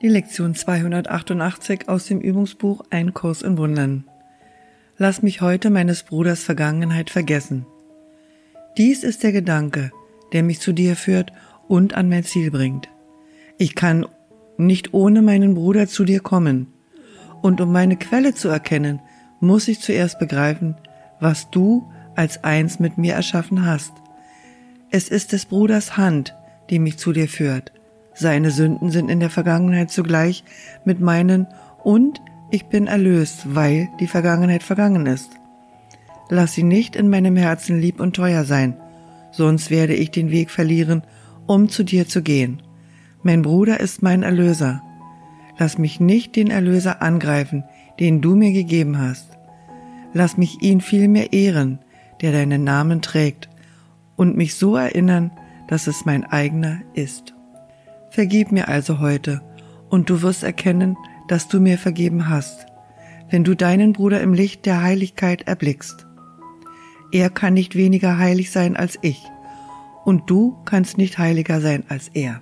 Die Lektion 288 aus dem Übungsbuch Ein Kurs in Wundern. Lass mich heute meines Bruders Vergangenheit vergessen. Dies ist der Gedanke, der mich zu dir führt und an mein Ziel bringt. Ich kann nicht ohne meinen Bruder zu dir kommen. Und um meine Quelle zu erkennen, muss ich zuerst begreifen, was du als eins mit mir erschaffen hast. Es ist des Bruders Hand, die mich zu dir führt seine Sünden sind in der Vergangenheit zugleich mit meinen und ich bin erlöst, weil die Vergangenheit vergangen ist. Lass sie nicht in meinem Herzen lieb und teuer sein, sonst werde ich den Weg verlieren, um zu dir zu gehen. Mein Bruder ist mein Erlöser. Lass mich nicht den Erlöser angreifen, den du mir gegeben hast. Lass mich ihn vielmehr ehren, der deinen Namen trägt, und mich so erinnern, dass es mein eigener ist. Vergib mir also heute, und du wirst erkennen, dass du mir vergeben hast, wenn du deinen Bruder im Licht der Heiligkeit erblickst. Er kann nicht weniger heilig sein als ich, und du kannst nicht heiliger sein als er.